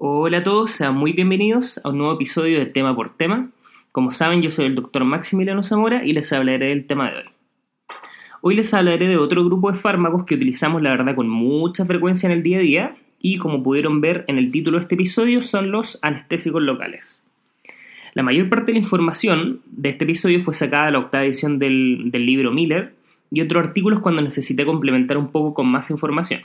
Hola a todos, sean muy bienvenidos a un nuevo episodio de Tema por Tema. Como saben, yo soy el doctor Maximiliano Zamora y les hablaré del tema de hoy. Hoy les hablaré de otro grupo de fármacos que utilizamos la verdad con mucha frecuencia en el día a día y como pudieron ver en el título de este episodio son los anestésicos locales. La mayor parte de la información de este episodio fue sacada de la octava edición del, del libro Miller y otros artículos cuando necesité complementar un poco con más información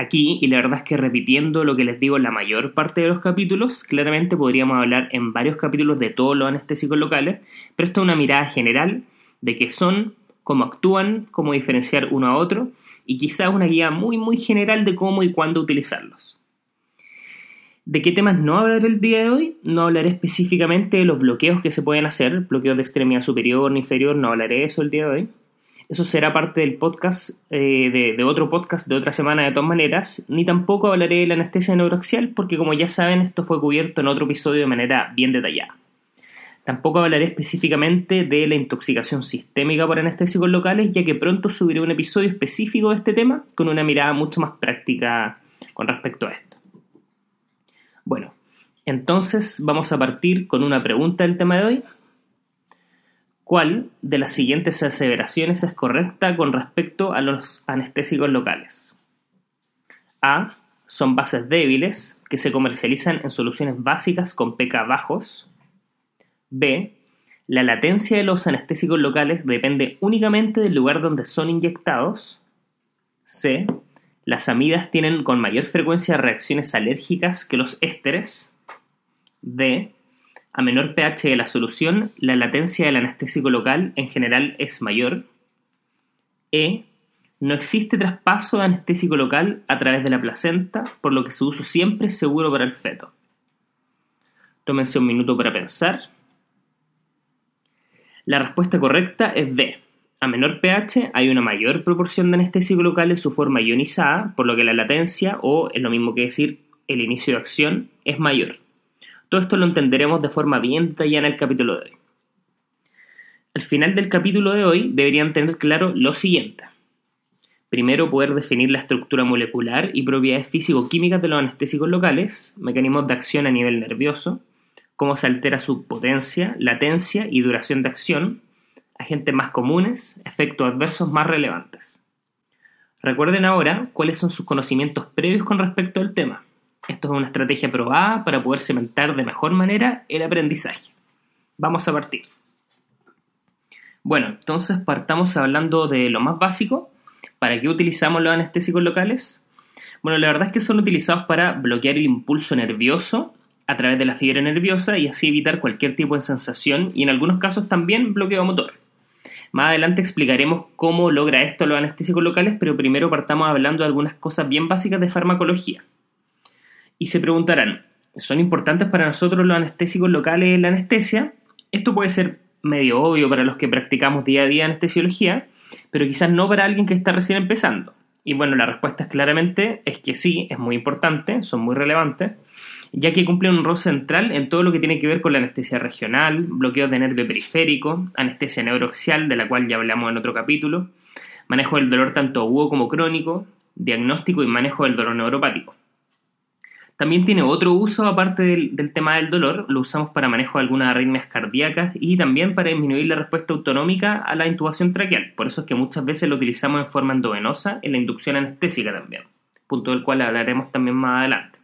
aquí, y la verdad es que repitiendo lo que les digo en la mayor parte de los capítulos, claramente podríamos hablar en varios capítulos de todos los anestésicos locales, pero esto es una mirada general de qué son, cómo actúan, cómo diferenciar uno a otro, y quizás una guía muy muy general de cómo y cuándo utilizarlos. ¿De qué temas no hablaré el día de hoy? No hablaré específicamente de los bloqueos que se pueden hacer, bloqueos de extremidad superior o inferior, no hablaré de eso el día de hoy. Eso será parte del podcast, eh, de, otro podcast de otra semana de todas maneras, ni tampoco hablaré de la anestesia neuroaxial porque como ya saben esto fue cubierto en otro episodio de manera bien detallada. Tampoco hablaré específicamente de la intoxicación sistémica por anestésicos locales, ya que pronto subiré un episodio específico de este tema con una mirada mucho más práctica con respecto a esto. Bueno, entonces vamos a partir con una pregunta del tema de hoy, ¿Cuál de las siguientes aseveraciones es correcta con respecto a los anestésicos locales? A. Son bases débiles que se comercializan en soluciones básicas con pK bajos. B. La latencia de los anestésicos locales depende únicamente del lugar donde son inyectados. C. Las amidas tienen con mayor frecuencia reacciones alérgicas que los ésteres. D a menor pH de la solución, la latencia del anestésico local en general es mayor. E. No existe traspaso de anestésico local a través de la placenta, por lo que su uso siempre es seguro para el feto. Tómense un minuto para pensar. La respuesta correcta es D. A menor pH hay una mayor proporción de anestésico local en su forma ionizada, por lo que la latencia, o es lo mismo que decir el inicio de acción, es mayor. Todo esto lo entenderemos de forma bien detallada en el capítulo de hoy. Al final del capítulo de hoy deberían tener claro lo siguiente. Primero, poder definir la estructura molecular y propiedades físico-químicas de los anestésicos locales, mecanismos de acción a nivel nervioso, cómo se altera su potencia, latencia y duración de acción, agentes más comunes, efectos adversos más relevantes. Recuerden ahora cuáles son sus conocimientos previos con respecto al tema. Esto es una estrategia probada para poder cementar de mejor manera el aprendizaje. Vamos a partir. Bueno, entonces partamos hablando de lo más básico. ¿Para qué utilizamos los anestésicos locales? Bueno, la verdad es que son utilizados para bloquear el impulso nervioso a través de la fibra nerviosa y así evitar cualquier tipo de sensación y en algunos casos también bloqueo motor. Más adelante explicaremos cómo logra esto los anestésicos locales, pero primero partamos hablando de algunas cosas bien básicas de farmacología. Y se preguntarán, ¿son importantes para nosotros los anestésicos locales en la anestesia? Esto puede ser medio obvio para los que practicamos día a día anestesiología, pero quizás no para alguien que está recién empezando. Y bueno, la respuesta es claramente es que sí, es muy importante, son muy relevantes, ya que cumplen un rol central en todo lo que tiene que ver con la anestesia regional, bloqueo de nervio periférico, anestesia neuroaxial, de la cual ya hablamos en otro capítulo, manejo del dolor tanto agudo como crónico, diagnóstico y manejo del dolor neuropático. También tiene otro uso aparte del, tema del dolor, lo usamos para manejo de algunas arritmias cardíacas y también para disminuir la respuesta autonómica a la intubación traqueal. Por eso es que muchas veces lo utilizamos en forma endovenosa en la inducción anestésica también, punto del cual hablaremos también más adelante.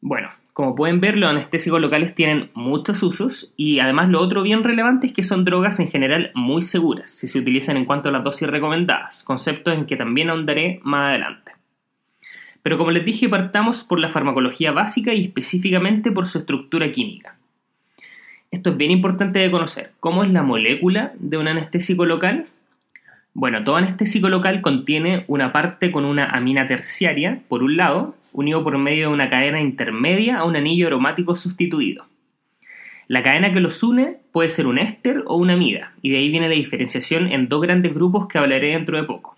Bueno, como pueden ver, los anestésicos locales tienen muchos usos y además lo otro bien relevante es que son drogas en general muy seguras si se utilizan en cuanto a las dosis recomendadas, conceptos en que también ahondaré más adelante. Pero como les dije, partamos por la farmacología básica y específicamente por su estructura química. Esto es bien importante de conocer. ¿Cómo es la molécula de un anestésico local? Bueno, todo anestésico local contiene una parte con una amina terciaria, por un lado, unido por medio de una cadena intermedia a un anillo aromático sustituido. La cadena que los une puede ser un éster o una amida, y de ahí viene la diferenciación en dos grandes grupos que hablaré dentro de poco.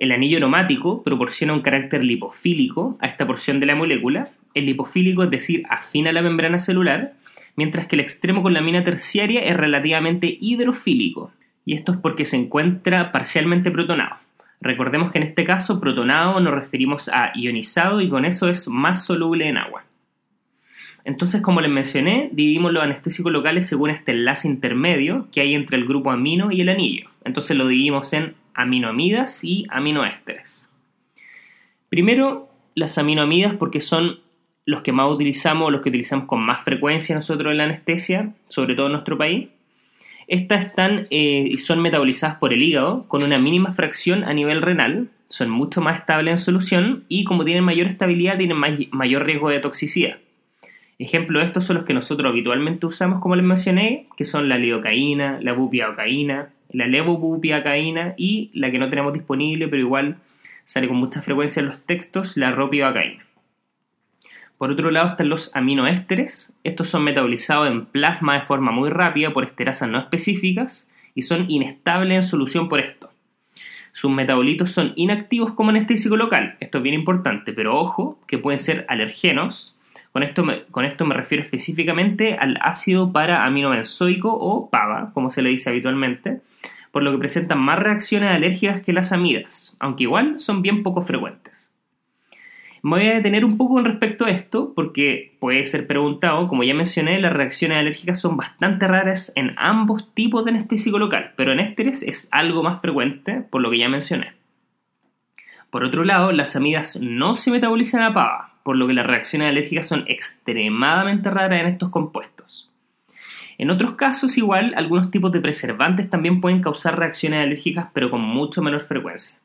El anillo aromático proporciona un carácter lipofílico a esta porción de la molécula. El lipofílico, es decir, afina la membrana celular, mientras que el extremo con la amina terciaria es relativamente hidrofílico. Y esto es porque se encuentra parcialmente protonado. Recordemos que en este caso protonado nos referimos a ionizado y con eso es más soluble en agua. Entonces, como les mencioné, dividimos los anestésicos locales según este enlace intermedio que hay entre el grupo amino y el anillo. Entonces lo dividimos en aminoamidas y aminoésteres. Primero, las aminoamidas porque son los que más utilizamos, los que utilizamos con más frecuencia nosotros en la anestesia, sobre todo en nuestro país. Estas están y eh, son metabolizadas por el hígado con una mínima fracción a nivel renal, son mucho más estables en solución y como tienen mayor estabilidad tienen mayor riesgo de toxicidad. Ejemplo de estos son los que nosotros habitualmente usamos, como les mencioné, que son la lidocaína, la bupivacaína, la levobupiacaína y la que no tenemos disponible, pero igual sale con mucha frecuencia en los textos, la ropivacaína. Por otro lado están los aminoésteres. Estos son metabolizados en plasma de forma muy rápida por esterasas no específicas y son inestables en solución por esto. Sus metabolitos son inactivos como anestésico local. Esto es bien importante, pero ojo que pueden ser alergenos. Con esto, me, con esto me refiero específicamente al ácido para aminobenzoico o PAVA, como se le dice habitualmente, por lo que presentan más reacciones alérgicas que las amidas, aunque igual son bien poco frecuentes. Me voy a detener un poco con respecto a esto porque puede ser preguntado, como ya mencioné, las reacciones alérgicas son bastante raras en ambos tipos de anestésico local, pero en ésteres es algo más frecuente por lo que ya mencioné. Por otro lado, las amidas no se metabolizan a pava, por lo que las reacciones alérgicas son extremadamente raras en estos compuestos. En otros casos, igual, algunos tipos de preservantes también pueden causar reacciones alérgicas, pero con mucho menor frecuencia.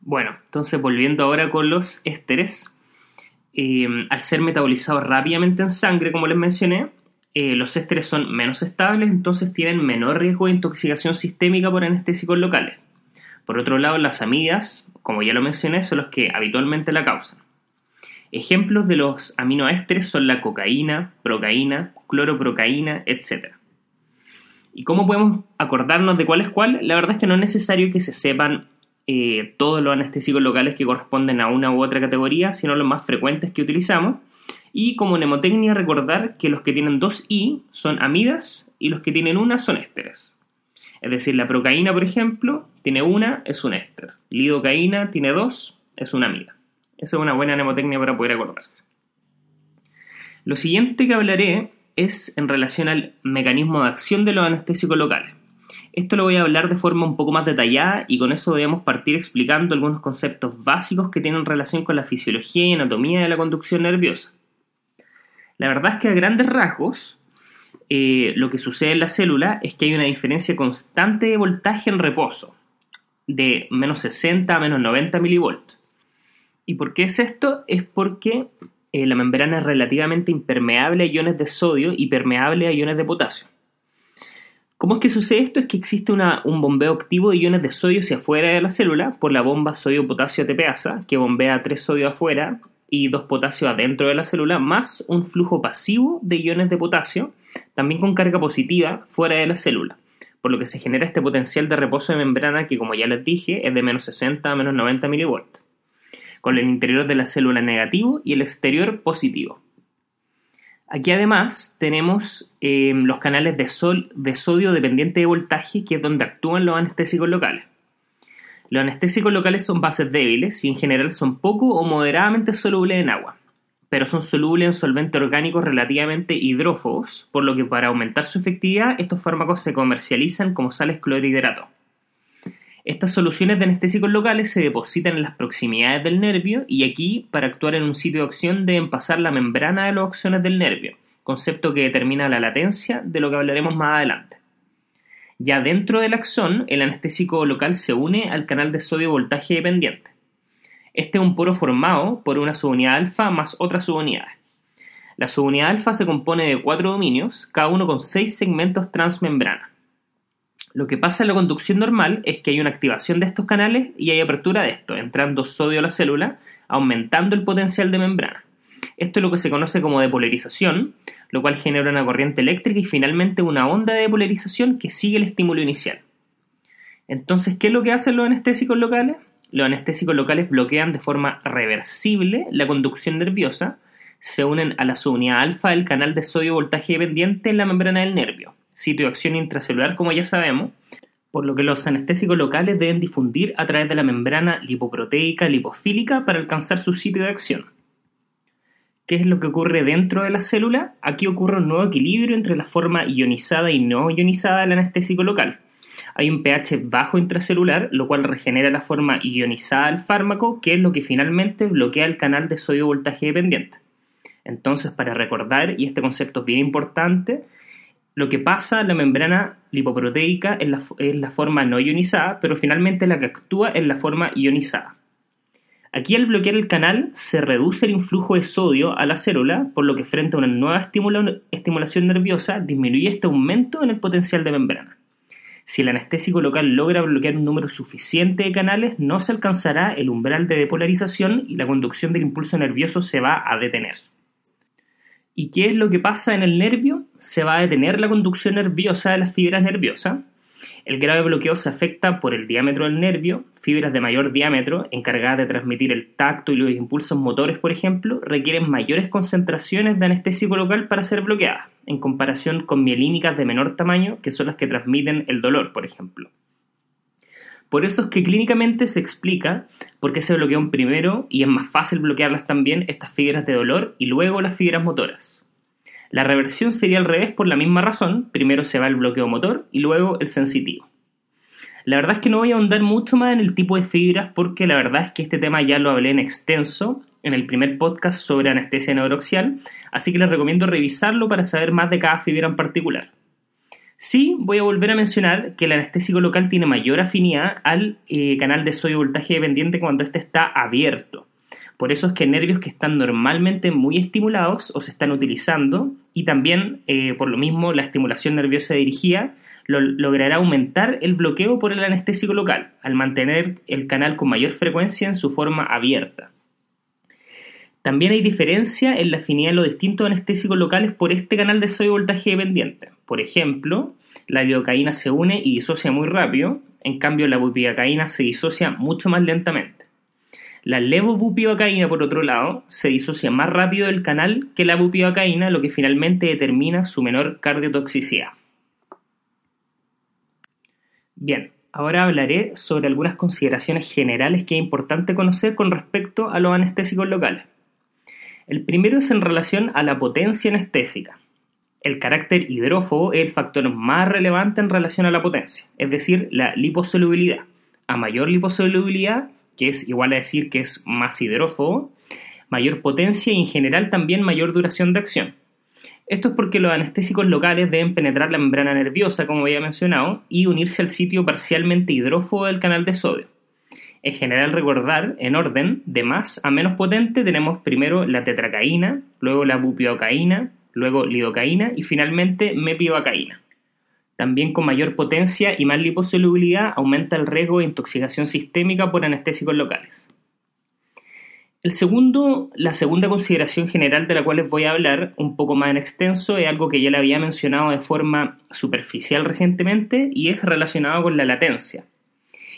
Bueno, entonces volviendo ahora con los ésteres, eh, al ser metabolizados rápidamente en sangre, como les mencioné, eh, los ésteres son menos estables, entonces tienen menor riesgo de intoxicación sistémica por anestésicos locales. Por otro lado, las amidas, como ya lo mencioné, son los que habitualmente la causan. Ejemplos de los aminoésteres son la cocaína, procaína, cloroprocaína, etc. ¿Y cómo podemos acordarnos de cuál es cuál? La verdad es que no es necesario que se sepan eh, todos los anestésicos locales que corresponden a una u otra categoría, sino los más frecuentes que utilizamos. Y como mnemotecnia recordar que los que tienen dos I son amidas y los que tienen una son ésteres. Es decir, la procaína, por ejemplo, tiene una, es un éster. Lidocaína tiene dos, es una amida. Esa es una buena mnemotecnia para poder acordarse. Lo siguiente que hablaré es en relación al mecanismo de acción de los anestésicos locales. Esto lo voy a hablar de forma un poco más detallada y con eso debemos partir explicando algunos conceptos básicos que tienen relación con la fisiología y anatomía de la conducción nerviosa. La verdad es que a grandes rasgos, eh, lo que sucede en la célula es que hay una diferencia constante de voltaje en reposo, de menos 60 a menos 90 milivolts. ¿Y por qué es esto? Es porque eh, la membrana es relativamente impermeable a iones de sodio y permeable a iones de potasio. ¿Cómo es que sucede esto? Es que existe un bombeo activo de iones de sodio hacia afuera de la célula por la bomba sodio-potasio ATPasa, que bombea tres sodios afuera y dos potasios adentro de la célula, más un flujo pasivo de iones de potasio, también con carga positiva fuera de la célula, por lo que se genera este potencial de reposo de membrana que, como ya les dije, es de menos 60 a menos 90 milivolts, con el interior de la célula negativo y el exterior positivo. Aquí además tenemos eh, los canales de, sol, de sodio dependiente de voltaje, que es donde actúan los anestésicos locales. Los anestésicos locales son bases débiles y en general son poco o moderadamente solubles en agua, pero son solubles en solventes orgánicos relativamente hidrófobos, por lo que para aumentar su efectividad estos fármacos se comercializan como sales clorhidrato. Estas soluciones de anestésicos locales se depositan en las proximidades del nervio y aquí, para actuar en un sitio de acción, deben pasar la membrana de los axones del nervio, concepto que determina la latencia, de lo que hablaremos más adelante. Ya dentro del axón, el anestésico local se une al canal de sodio voltaje dependiente. Este es un poro formado por una subunidad alfa más otras subunidades. La subunidad alfa se compone de cuatro dominios, cada uno con seis segmentos transmembrana. Lo que pasa en la conducción normal es que hay una activación de estos canales y hay apertura de estos, entrando sodio a la célula, aumentando el potencial de membrana. Esto es lo que se conoce como depolarización, lo cual genera una corriente eléctrica y finalmente una onda de depolarización que sigue el estímulo inicial. Entonces, ¿qué es lo que hacen los anestésicos locales? Los anestésicos locales bloquean de forma reversible la conducción nerviosa, se unen a la subunidad alfa del canal de sodio voltaje dependiente en la membrana del nervio sitio de acción intracelular, como ya sabemos, por lo que los anestésicos locales deben difundir a través de la membrana lipoproteica lipofílica para alcanzar su sitio de acción. ¿Qué es lo que ocurre dentro de la célula? Aquí ocurre un nuevo equilibrio entre la forma ionizada y no ionizada del anestésico local. Hay un pH bajo intracelular, lo cual regenera la forma ionizada del fármaco, que es lo que finalmente bloquea el canal de sodio voltaje dependiente. Entonces, para recordar, y este concepto es bien importante, lo que pasa en la membrana lipoproteica es la, es la forma no ionizada, pero finalmente la que actúa es la forma ionizada. Aquí al bloquear el canal se reduce el influjo de sodio a la célula, por lo que frente a una nueva estimulación nerviosa disminuye este aumento en el potencial de membrana. Si el anestésico local logra bloquear un número suficiente de canales, no se alcanzará el umbral de depolarización y la conducción del impulso nervioso se va a detener. ¿Y qué es lo que pasa en el nervio? Se va a detener la conducción nerviosa de las fibras nerviosas. El grado de bloqueo se afecta por el diámetro del nervio. Fibras de mayor diámetro, encargadas de transmitir el tacto y los impulsos motores, por ejemplo, requieren mayores concentraciones de anestésico local para ser bloqueadas, en comparación con mielínicas de menor tamaño, que son las que transmiten el dolor, por ejemplo. Por eso es que clínicamente se explica por qué se bloquean primero y es más fácil bloquearlas también estas fibras de dolor y luego las fibras motoras. La reversión sería al revés por la misma razón, primero se va el bloqueo motor y luego el sensitivo. La verdad es que no voy a ahondar mucho más en el tipo de fibras porque la verdad es que este tema ya lo hablé en extenso en el primer podcast sobre anestesia neuroxial, así que les recomiendo revisarlo para saber más de cada fibra en particular. Sí, voy a volver a mencionar que el anestésico local tiene mayor afinidad al eh, canal de sodio voltaje dependiente cuando éste está abierto. Por eso es que nervios que están normalmente muy estimulados o se están utilizando y también eh, por lo mismo la estimulación nerviosa dirigida logrará aumentar el bloqueo por el anestésico local al mantener el canal con mayor frecuencia en su forma abierta. También hay diferencia en la afinidad de los distintos anestésicos locales por este canal de sodio voltaje dependiente. Por ejemplo, la lidocaína se une y disocia muy rápido, en cambio la bupivacaína se disocia mucho más lentamente. La levobupivacaína, por otro lado, se disocia más rápido del canal que la bupivacaína, lo que finalmente determina su menor cardiotoxicidad. Bien, ahora hablaré sobre algunas consideraciones generales que es importante conocer con respecto a los anestésicos locales. El primero es en relación a la potencia anestésica. El carácter hidrófobo es el factor más relevante en relación a la potencia, es decir, la liposolubilidad. A mayor liposolubilidad, que es igual a decir que es más hidrófobo, mayor potencia y en general también mayor duración de acción. Esto es porque los anestésicos locales deben penetrar la membrana nerviosa, como había mencionado, y unirse al sitio parcialmente hidrófobo del canal de sodio. En general recordar, en orden, de más a menos potente, tenemos primero la tetracaína, luego la bupiocaína, luego lidocaína y finalmente mepivacaína. También con mayor potencia y más liposolubilidad aumenta el riesgo de intoxicación sistémica por anestésicos locales. El segundo, la segunda consideración general de la cual les voy a hablar un poco más en extenso es algo que ya le había mencionado de forma superficial recientemente y es relacionado con la latencia.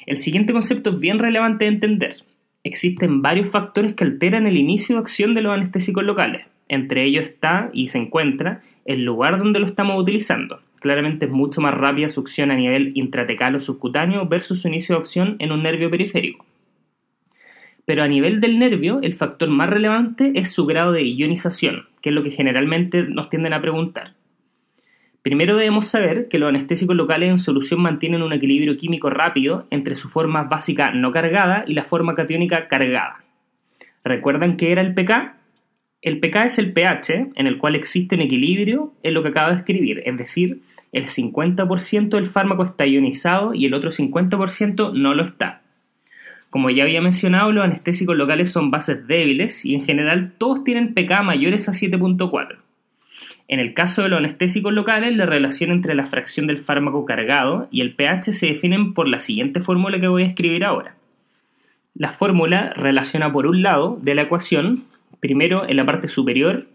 El siguiente concepto es bien relevante de entender. Existen varios factores que alteran el inicio de acción de los anestésicos locales. Entre ellos está y se encuentra el lugar donde lo estamos utilizando. Claramente es mucho más rápida su acción a nivel intratecal o subcutáneo versus su inicio de acción en un nervio periférico. Pero a nivel del nervio, el factor más relevante es su grado de ionización, que es lo que generalmente nos tienden a preguntar. Primero debemos saber que los anestésicos locales en solución mantienen un equilibrio químico rápido entre su forma básica no cargada y la forma catiónica cargada. ¿Recuerdan qué era el pK? El pK es el pH en el cual existe un equilibrio en lo que acabo de escribir, es decir, el 50% del fármaco está ionizado y el otro 50% no lo está. Como ya había mencionado, los anestésicos locales son bases débiles y en general todos tienen pK mayores a 7.4. En el caso de los anestésicos locales, la relación entre la fracción del fármaco cargado y el pH se definen por la siguiente fórmula que voy a escribir ahora. La fórmula relaciona por un lado de la ecuación, primero en la parte superior,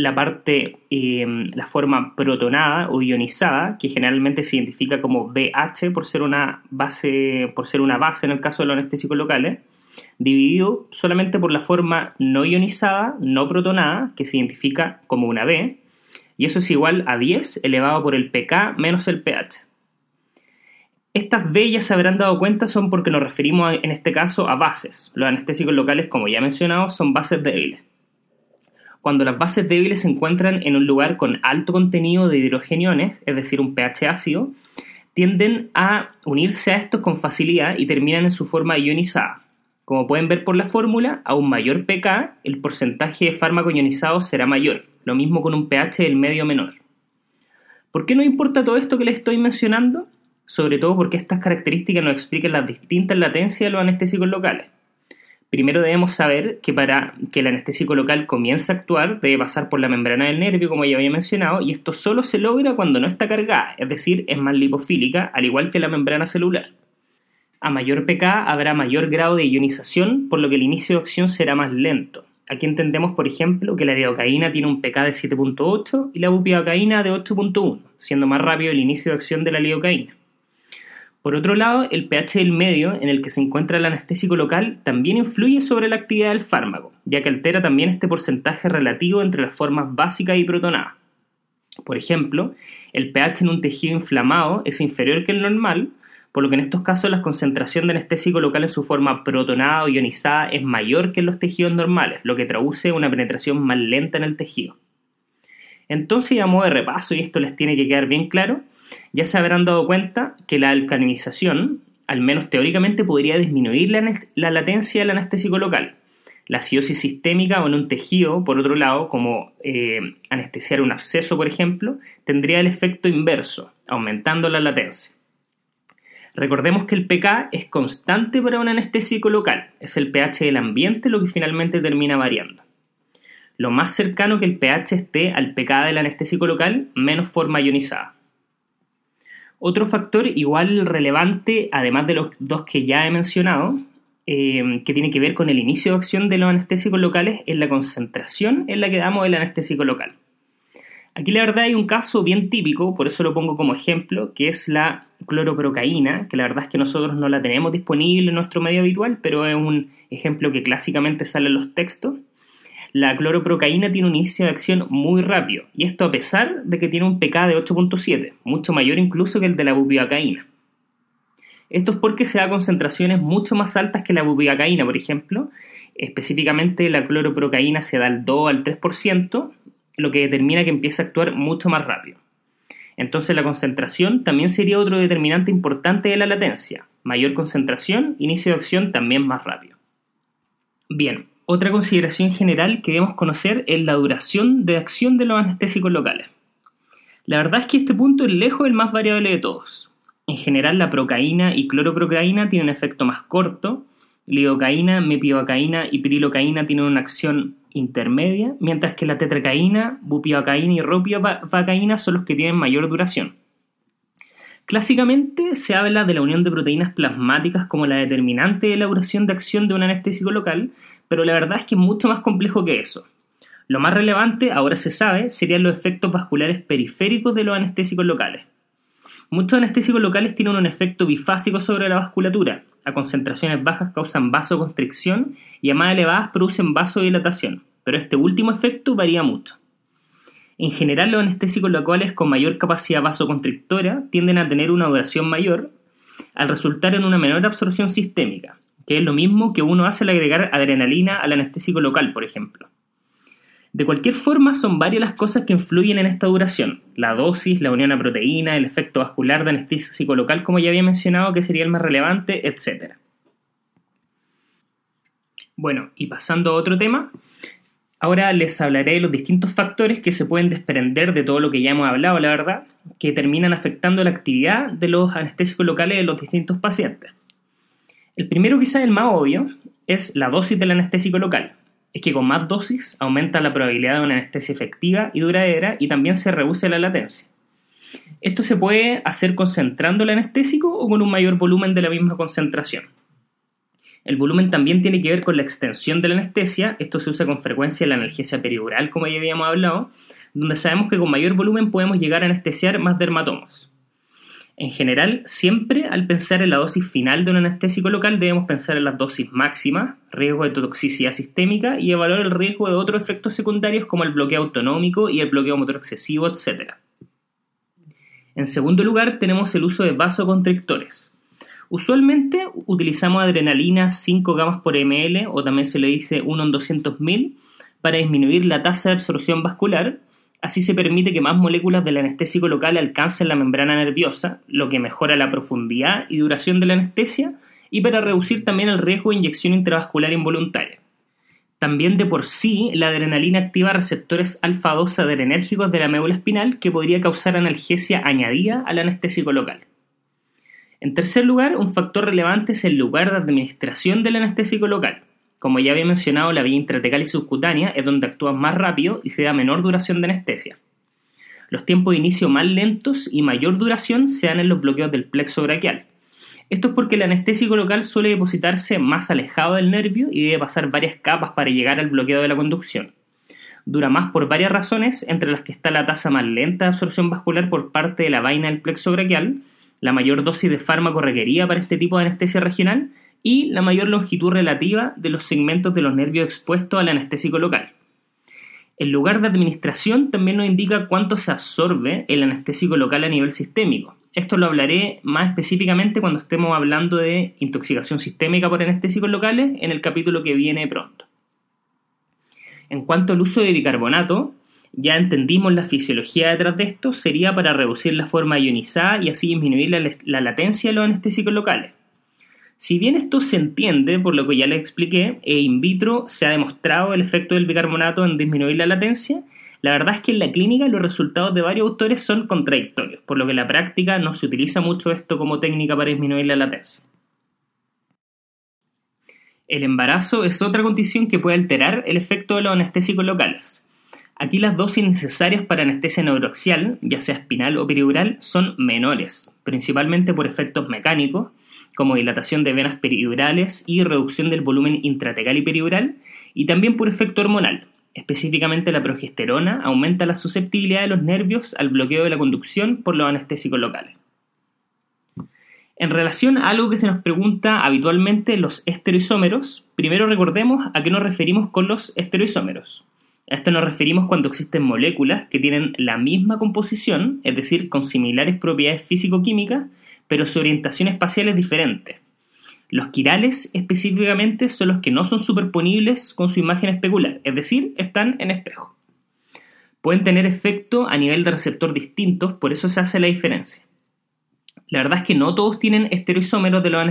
la parte, em, la forma protonada o ionizada, que generalmente se identifica como BH por ser una base, por ser una base en el caso de los anestésicos locales, dividido solamente por la forma no ionizada, no protonada, que se identifica como una B, y eso es igual a 10 elevado por el pK menos el pH. Estas B ya se habrán dado cuenta son porque nos referimos en este caso a bases. Los anestésicos locales, como ya mencionado, son bases débiles. Cuando las bases débiles se encuentran en un lugar con alto contenido de hidrogeniones, es decir, un pH ácido, tienden a unirse a estos con facilidad y terminan en su forma ionizada. Como pueden ver por la fórmula, a un mayor pK, el porcentaje de fármaco ionizado será mayor, lo mismo con un pH del medio menor. ¿Por qué no importa todo esto que les estoy mencionando? Sobre todo porque estas características nos explican las distintas latencias de los anestésicos locales. Primero debemos saber que para que el anestésico local comience a actuar debe pasar por la membrana del nervio, como ya había mencionado, y esto solo se logra cuando no está cargada, es decir, es más lipofílica, al igual que la membrana celular. A mayor pK habrá mayor grado de ionización, por lo que el inicio de acción será más lento. Aquí entendemos, por ejemplo, que la lidocaína tiene un pK de 7.8 y la bupivacaína de 8.1, siendo más rápido el inicio de acción de la lidocaína. Por otro lado, el pH del medio en el que se encuentra el anestésico local también influye sobre la actividad del fármaco, ya que altera también este porcentaje relativo entre las formas básicas y protonadas. Por ejemplo, el pH en un tejido inflamado es inferior que el normal, por lo que en estos casos la concentración de anestésico local en su forma protonada o ionizada es mayor que en los tejidos normales, lo que traduce una penetración más lenta en el tejido. Entonces, a modo de repaso, y esto les tiene que quedar bien claro, ya se habrán dado cuenta que la alcalinización, al menos teóricamente, podría disminuir la, latencia del anestésico local. La acidosis sistémica o en un tejido, por otro lado, como eh, anestesiar un absceso, por ejemplo, tendría el efecto inverso, aumentando la latencia. Recordemos que el pK es constante para un anestésico local, es el pH del ambiente lo que finalmente termina variando. Lo más cercano que el pH esté al pK del anestésico local, menos forma ionizada. Otro factor igual relevante, además de los dos que ya he mencionado, eh, que tiene que ver con el inicio de acción de los anestésicos locales, es la concentración en la que damos el anestésico local. Aquí la verdad hay un caso bien típico, por eso lo pongo como ejemplo, que es la cloroprocaína, que la verdad es que nosotros no la tenemos disponible en nuestro medio habitual, pero es un ejemplo que clásicamente sale en los textos la cloroprocaína tiene un inicio de acción muy rápido, y esto a pesar de que tiene un pK de 8.7, mucho mayor incluso que el de la bupivacaína. Esto es porque se da concentraciones mucho más altas que la bupivacaína, por ejemplo. Específicamente la cloroprocaína se da al 2 al 3%, lo que determina que empieza a actuar mucho más rápido. Entonces la concentración también sería otro determinante importante de la latencia. Mayor concentración, inicio de acción también más rápido. Bien, otra consideración general que debemos conocer es la duración de acción de los anestésicos locales. La verdad es que este punto es lejos el más variable de todos. En general, la procaína y cloroprocaína tienen efecto más corto, lidocaína, mepivacaína y pirilocaína tienen una acción intermedia, mientras que la tetracaína, bupivacaína y ropivacaína son los que tienen mayor duración. Clásicamente se habla de la unión de proteínas plasmáticas como la determinante de la duración de acción de un anestésico local, pero la verdad es que es mucho más complejo que eso. Lo más relevante, ahora se sabe, serían los efectos vasculares periféricos de los anestésicos locales. Muchos anestésicos locales tienen un efecto bifásico sobre la vasculatura. A concentraciones bajas causan vasoconstricción y a más elevadas producen vasodilatación, pero este último efecto varía mucho. En general, los anestésicos locales con mayor capacidad vasoconstrictora tienden a tener una duración mayor al resultar en una menor absorción sistémica, que es lo mismo que uno hace al agregar adrenalina al anestésico local, por ejemplo. De cualquier forma, son varias las cosas que influyen en esta duración. La dosis, la unión a proteína, el efecto vascular de anestésico local, como ya había mencionado, que sería el más relevante, etc. Bueno, y pasando a otro tema, ahora les hablaré de los distintos factores que se pueden desprender de todo lo que ya hemos hablado, la verdad, que terminan afectando la actividad de los anestésicos locales de los distintos pacientes. El primero, quizás el más obvio, es la dosis del anestésico local. Es que con más dosis aumenta la probabilidad de una anestesia efectiva y duradera y también se reduce la latencia. Esto se puede hacer concentrando el anestésico o con un mayor volumen de la misma concentración. El volumen también tiene que ver con la extensión de la anestesia, esto se usa con frecuencia en la analgesia peridural, como ya habíamos hablado, donde sabemos que con mayor volumen podemos llegar a anestesiar más dermatomos. En general, siempre al pensar en la dosis final de un anestésico local debemos pensar en las dosis máximas, riesgo de toxicidad sistémica y evaluar el riesgo de otros efectos secundarios como el bloqueo autonómico y el bloqueo motor excesivo, etc. En segundo lugar, tenemos el uso de vasoconstrictores. Usualmente utilizamos adrenalina 5 gamas por ml o también se le dice 1 en 200.000 para disminuir la tasa de absorción vascular. Así se permite que más moléculas del anestésico local alcancen la membrana nerviosa, lo que mejora la profundidad y duración de la anestesia y para reducir también el riesgo de inyección intravascular involuntaria. También de por sí, la adrenalina activa receptores alfa-2 adrenérgicos de la médula espinal que podría causar analgesia añadida al anestésico local. En tercer lugar, un factor relevante es el lugar de administración del anestésico local. Como ya había mencionado, la vía intratecal y subcutánea es donde actúa más rápido y se da menor duración de anestesia. Los tiempos de inicio más lentos y mayor duración se dan en los bloqueos del plexo braquial, esto es porque el anestésico local suele depositarse más alejado del nervio y debe pasar varias capas para llegar al bloqueo de la conducción. Dura más por varias razones, entre las que está la tasa más lenta de absorción vascular por parte de la vaina del plexo braquial, la mayor dosis de fármaco requerida para este tipo de anestesia regional y la mayor longitud relativa de los segmentos de los nervios expuestos al anestésico local. El lugar de administración también nos indica cuánto se absorbe el anestésico local a nivel sistémico. Esto lo hablaré más específicamente cuando estemos hablando de intoxicación sistémica por anestésicos locales en el capítulo que viene pronto. En cuanto al uso de bicarbonato, ya entendimos la fisiología detrás de esto, sería para reducir la forma ionizada y así disminuir la, latencia de los anestésicos locales. Si bien esto se entiende por lo que ya les expliqué, e in vitro se ha demostrado el efecto del bicarbonato en disminuir la latencia, la verdad es que en la clínica los resultados de varios autores son contradictorios, por lo que en la práctica no se utiliza mucho esto como técnica para disminuir la latencia. El embarazo es otra condición que puede alterar el efecto de los anestésicos locales. Aquí las dosis necesarias para anestesia neuroaxial, ya sea espinal o peridural, son menores, principalmente por efectos mecánicos, como dilatación de venas peridurales y reducción del volumen intratecal y peridural, y también por efecto hormonal, Específicamente la progesterona aumenta la susceptibilidad de los nervios al bloqueo de la conducción por los anestésicos locales. En relación a algo que se nos pregunta habitualmente, los esteroisómeros, primero recordemos a qué nos referimos con los esteroisómeros. A esto nos referimos cuando existen moléculas que tienen la misma composición, es decir, con similares propiedades físico-químicas, pero su orientación espacial es diferente. Los quirales específicamente son los que no son superponibles con su imagen especular, es decir, están en espejo. Pueden tener efecto a nivel de receptor distintos, por eso se hace la diferencia. La verdad es que no todos tienen esteroisómeros de los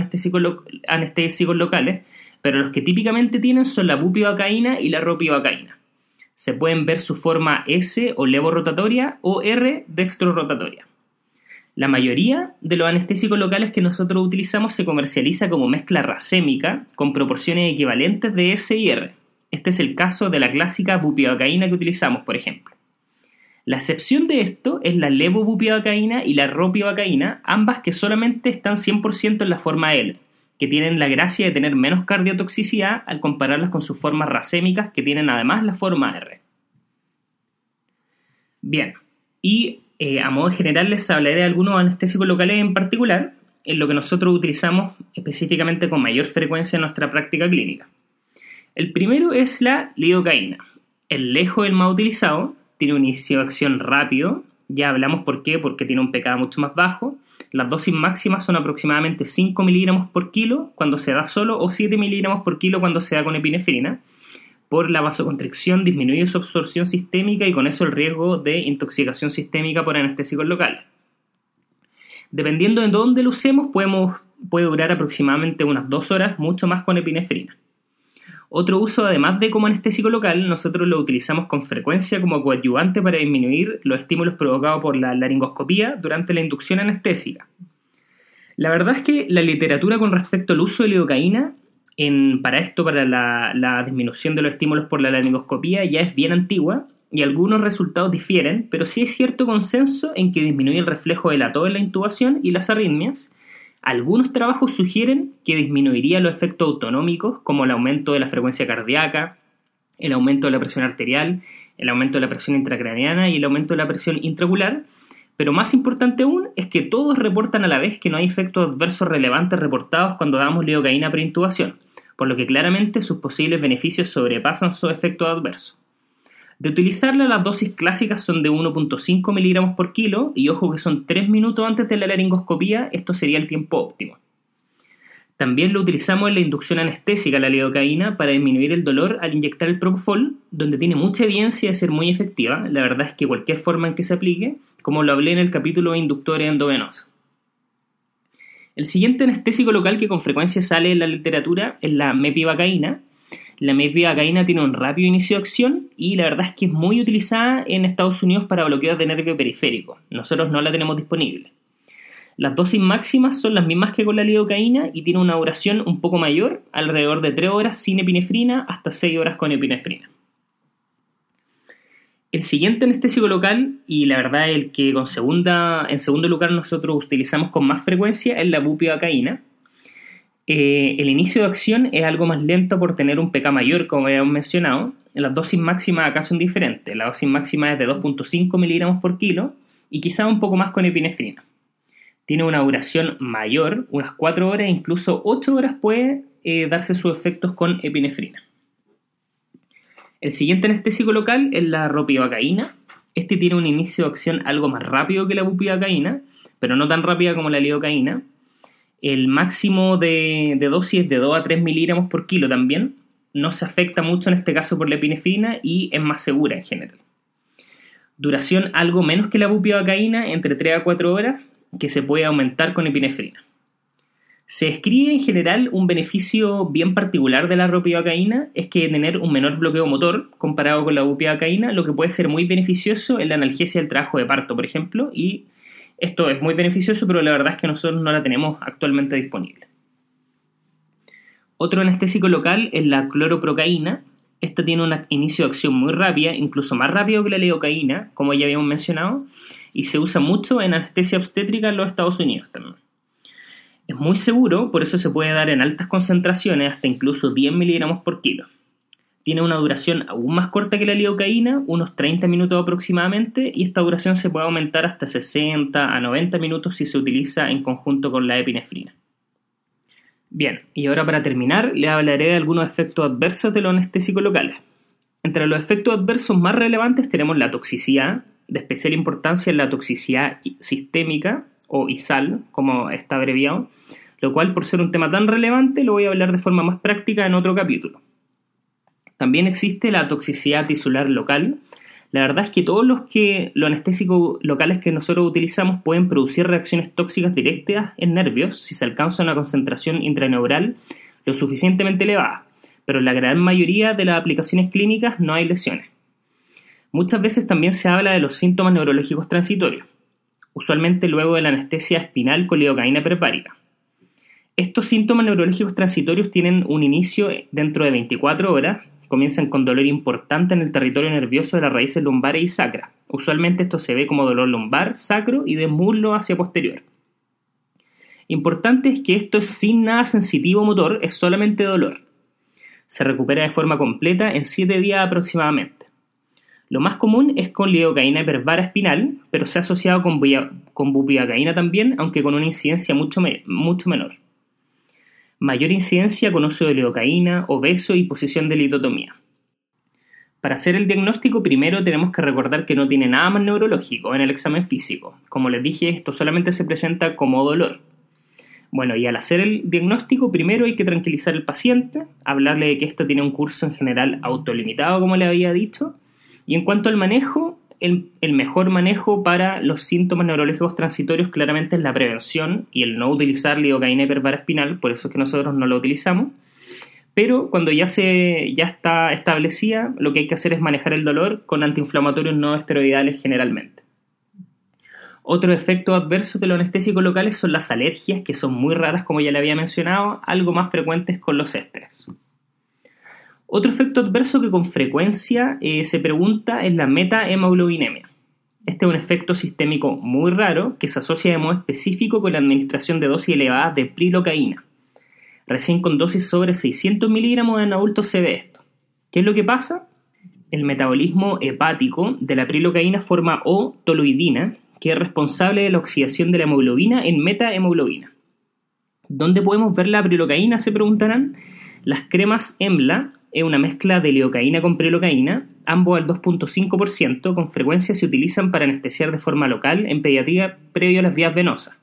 anestésicos, locales, pero los que típicamente tienen son la bupivacaína y la ropivacaína. Se pueden ver su forma S o levorotatoria o R dextrorotatoria. La mayoría de los anestésicos locales que nosotros utilizamos se comercializa como mezcla racémica con proporciones equivalentes de S y R. Este es el caso de la clásica bupivacaína que utilizamos, por ejemplo. La excepción de esto es la levobupivacaína y la ropivacaína, ambas que solamente están 100% en la forma L, que tienen la gracia de tener menos cardiotoxicidad al compararlas con sus formas racémicas que tienen además la forma R. Bien, y eh, a modo general les hablaré de algunos anestésicos locales en particular, en lo que nosotros utilizamos específicamente con mayor frecuencia en nuestra práctica clínica. El primero es la lidocaína. El lejos el más utilizado, tiene un inicio de acción rápido, ya hablamos por qué, porque tiene un pK mucho más bajo. Las dosis máximas son aproximadamente 5 miligramos por kilo cuando se da solo o 7 miligramos por kilo cuando se da con epinefrina por la vasoconstricción disminuye su absorción sistémica y con eso el riesgo de intoxicación sistémica por anestésicos locales. Dependiendo de dónde lo usemos, puede durar aproximadamente unas dos horas, mucho más con epinefrina. Otro uso, además de como anestésico local, nosotros lo utilizamos con frecuencia como coadyuvante para disminuir los estímulos provocados por la laringoscopía durante la inducción anestésica. La verdad es que la literatura con respecto al uso de lidocaína para esto, para la, disminución de los estímulos por la laringoscopía, ya es bien antigua y algunos resultados difieren, pero sí hay cierto consenso en que disminuye el reflejo de la tos en la intubación y las arritmias. Algunos trabajos sugieren que disminuiría los efectos autonómicos, como el aumento de la frecuencia cardíaca, el aumento de la presión arterial, el aumento de la presión intracraneana y el aumento de la presión intraocular, pero más importante aún es que todos reportan a la vez que no hay efectos adversos relevantes reportados cuando damos lidocaína preintubación por lo que claramente sus posibles beneficios sobrepasan su efecto adverso. De utilizarla, las dosis clásicas son de 1.5 miligramos por kilo y ojo que son 3 minutos antes de la laringoscopía, esto sería el tiempo óptimo. También lo utilizamos en la inducción anestésica, la lidocaína, para disminuir el dolor al inyectar el propofol, donde tiene mucha evidencia de ser muy efectiva. La verdad es que cualquier forma en que se aplique, como lo hablé en el capítulo de inductores endovenosos. El siguiente anestésico local que con frecuencia sale en la literatura es la mepivacaína. La mepivacaína tiene un rápido inicio de acción y la verdad es que es muy utilizada en Estados Unidos para bloqueos de nervio periférico. Nosotros no la tenemos disponible. Las dosis máximas son las mismas que con la lidocaína y tiene una duración un poco mayor, alrededor de 3 horas sin epinefrina hasta 6 horas con epinefrina. El siguiente anestésico local, y la verdad el que en segundo lugar nosotros utilizamos con más frecuencia, es la bupivacaína. Eh, el inicio de acción es algo más lento por tener un pK mayor, como habíamos mencionado. Las dosis máximas acá son diferentes. La dosis máxima es de 2.5 miligramos por kilo y quizá un poco más con epinefrina tiene una duración mayor, unas 4 horas, incluso 8 horas puede eh, darse sus efectos con epinefrina. El siguiente anestésico local es la ropivacaína. Este tiene un inicio de acción algo más rápido que la bupivacaína, pero no tan rápida como la lidocaína. El máximo de, dosis es de 2 a 3 miligramos por kilo también. No se afecta mucho en este caso por la epinefrina y es más segura en general. Duración algo menos que la bupivacaína, entre 3 a 4 horas, que se puede aumentar con epinefrina. Se describe en general un beneficio bien particular de la ropivacaína, es que tener un menor bloqueo motor comparado con la bupivacaína, lo que puede ser muy beneficioso en la analgesia del trabajo de parto, por ejemplo, y esto es muy beneficioso, pero la verdad es que nosotros no la tenemos actualmente disponible. Otro anestésico local es la cloroprocaína. Esta tiene un inicio de acción muy rápida, incluso más rápido que la lidocaína, como ya habíamos mencionado, y se usa mucho en anestesia obstétrica en los Estados Unidos también. Es muy seguro, por eso se puede dar en altas concentraciones, hasta incluso 10 miligramos por kilo. Tiene una duración aún más corta que la lidocaína, unos 30 minutos aproximadamente, y esta duración se puede aumentar hasta 60 a 90 minutos si se utiliza en conjunto con la epinefrina. Bien, y ahora para terminar, le hablaré de algunos efectos adversos de los anestésicos locales. Entre los efectos adversos más relevantes tenemos la toxicidad, de especial importancia en la toxicidad sistémica o ISAL, como está abreviado, lo cual por ser un tema tan relevante lo voy a hablar de forma más práctica en otro capítulo. También existe la toxicidad tisular local. La verdad es que todos los, que, los anestésicos locales que nosotros utilizamos pueden producir reacciones tóxicas directas en nervios si se alcanza una concentración intraneural lo suficientemente elevada, pero en la gran mayoría de las aplicaciones clínicas no hay lesiones. Muchas veces también se habla de los síntomas neurológicos transitorios, usualmente luego de la anestesia espinal con lidocaína prepárica. Estos síntomas neurológicos transitorios tienen un inicio dentro de 24 horas, comienzan con dolor importante en el territorio nervioso de las raíces lumbares y sacra. Usualmente esto se ve como dolor lumbar, sacro y de muslo hacia posterior. Importante es que esto es sin nada sensitivo motor, es solamente dolor. Se recupera de forma completa en 7 días aproximadamente. Lo más común es con lidocaína hipervara espinal, pero se ha asociado con, con también, aunque con una incidencia mucho, mucho menor. Mayor incidencia con uso de lidocaína, obeso y posición de litotomía. Para hacer el diagnóstico, primero tenemos que recordar que no tiene nada más neurológico en el examen físico. Como les dije, esto solamente se presenta como dolor. Bueno, y al hacer el diagnóstico, primero hay que tranquilizar al paciente, hablarle de que esto tiene un curso en general autolimitado, como le había dicho, y en cuanto al manejo, el, mejor manejo para los síntomas neurológicos transitorios claramente es la prevención y el no utilizar lidocaína hiperparaespinal, por eso es que nosotros no lo utilizamos. Pero cuando ya, se, ya está establecida, lo que hay que hacer es manejar el dolor con antiinflamatorios no esteroidales generalmente. Otro efecto adverso de los anestésicos locales son las alergias, que son muy raras, como ya le había mencionado, algo más frecuentes con los ésteres. Otro efecto adverso que con frecuencia eh, se pregunta es la metahemoglobinemia. Este es un efecto sistémico muy raro que se asocia de modo específico con la administración de dosis elevadas de prilocaína. Recién con dosis sobre 600 miligramos en adultos se ve esto. ¿Qué es lo que pasa? El metabolismo hepático de la prilocaína forma O-toluidina, que es responsable de la oxidación de la hemoglobina en metahemoglobina. ¿Dónde podemos ver la prilocaína? Se preguntarán. Las cremas EMBLA es una mezcla de lidocaína con prelocaína ambos al 2.5%, con frecuencia se utilizan para anestesiar de forma local en pediatría previo a las vías venosas.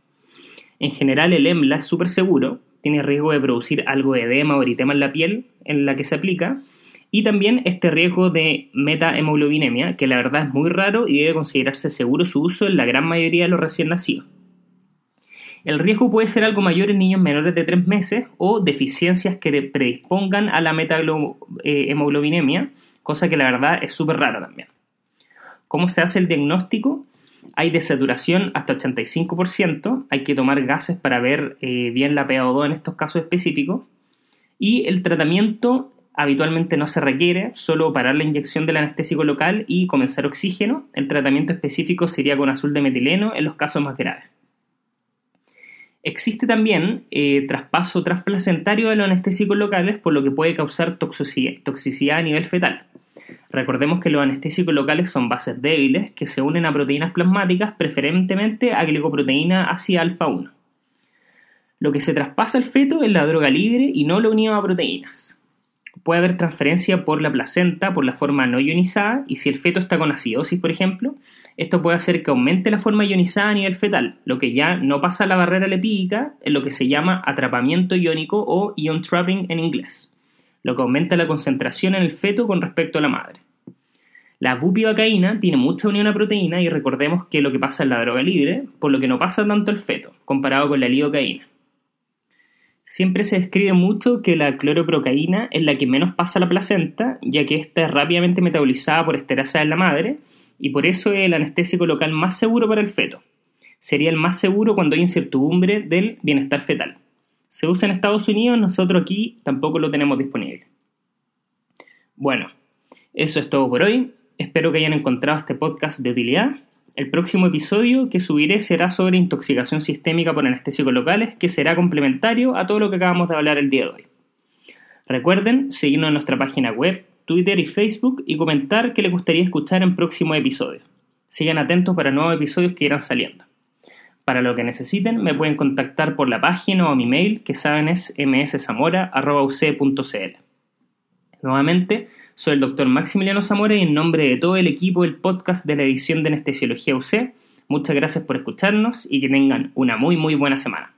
En general, el EMLA es súper seguro, tiene riesgo de producir algo de edema o eritema en la piel en la que se aplica, y también este riesgo de metahemoglobinemia, que la verdad es muy raro y debe considerarse seguro su uso en la gran mayoría de los recién nacidos. El riesgo puede ser algo mayor en niños menores de 3 meses o deficiencias que predispongan a la metahemoglobinemia, cosa que la verdad es súper rara también. ¿Cómo se hace el diagnóstico? Hay desaturación hasta 85%, hay que tomar gases para ver eh, bien la PaO2 en estos casos específicos, y el tratamiento habitualmente no se requiere, solo parar la inyección del anestésico local y comenzar oxígeno. El tratamiento específico sería con azul de metileno en los casos más graves. Existe también eh, traspaso transplacentario de los anestésicos locales, por lo que puede causar toxicidad a nivel fetal. Recordemos que los anestésicos locales son bases débiles que se unen a proteínas plasmáticas, preferentemente a glicoproteína ácida alfa 1. Lo que se traspasa al feto es la droga libre y no la unión a proteínas puede haber transferencia por la placenta por la forma no ionizada y si el feto está con acidosis, por ejemplo, esto puede hacer que aumente la forma ionizada a nivel fetal, lo que ya no pasa la barrera lepídica en lo que se llama atrapamiento iónico o ion trapping en inglés, lo que aumenta la concentración en el feto con respecto a la madre. La bupivacaína tiene mucha unión a proteína y recordemos que lo que pasa en la droga libre, por lo que no pasa tanto el feto, comparado con la lidocaína. Siempre se describe mucho que la cloroprocaína es la que menos pasa a la placenta, ya que esta es rápidamente metabolizada por esterasa en la madre, y por eso es el anestésico local más seguro para el feto. Sería el más seguro cuando hay incertidumbre del bienestar fetal. Se usa en Estados Unidos, nosotros aquí tampoco lo tenemos disponible. Bueno, eso es todo por hoy. Espero que hayan encontrado este podcast de utilidad el próximo episodio que subiré será sobre intoxicación sistémica por anestésicos locales, que será complementario a todo lo que acabamos de hablar el día de hoy. Recuerden seguirnos en nuestra página web, Twitter y Facebook y comentar qué les gustaría escuchar en próximo episodio. Sigan atentos para nuevos episodios que irán saliendo. Para lo que necesiten, me pueden contactar por la página o mi mail, que saben es mszamora.uc.cl. Nuevamente, soy el doctor Maximiliano Zamora y en nombre de todo el equipo del podcast de la edición de Anestesiología UC, muchas gracias por escucharnos y que tengan una muy muy buena semana.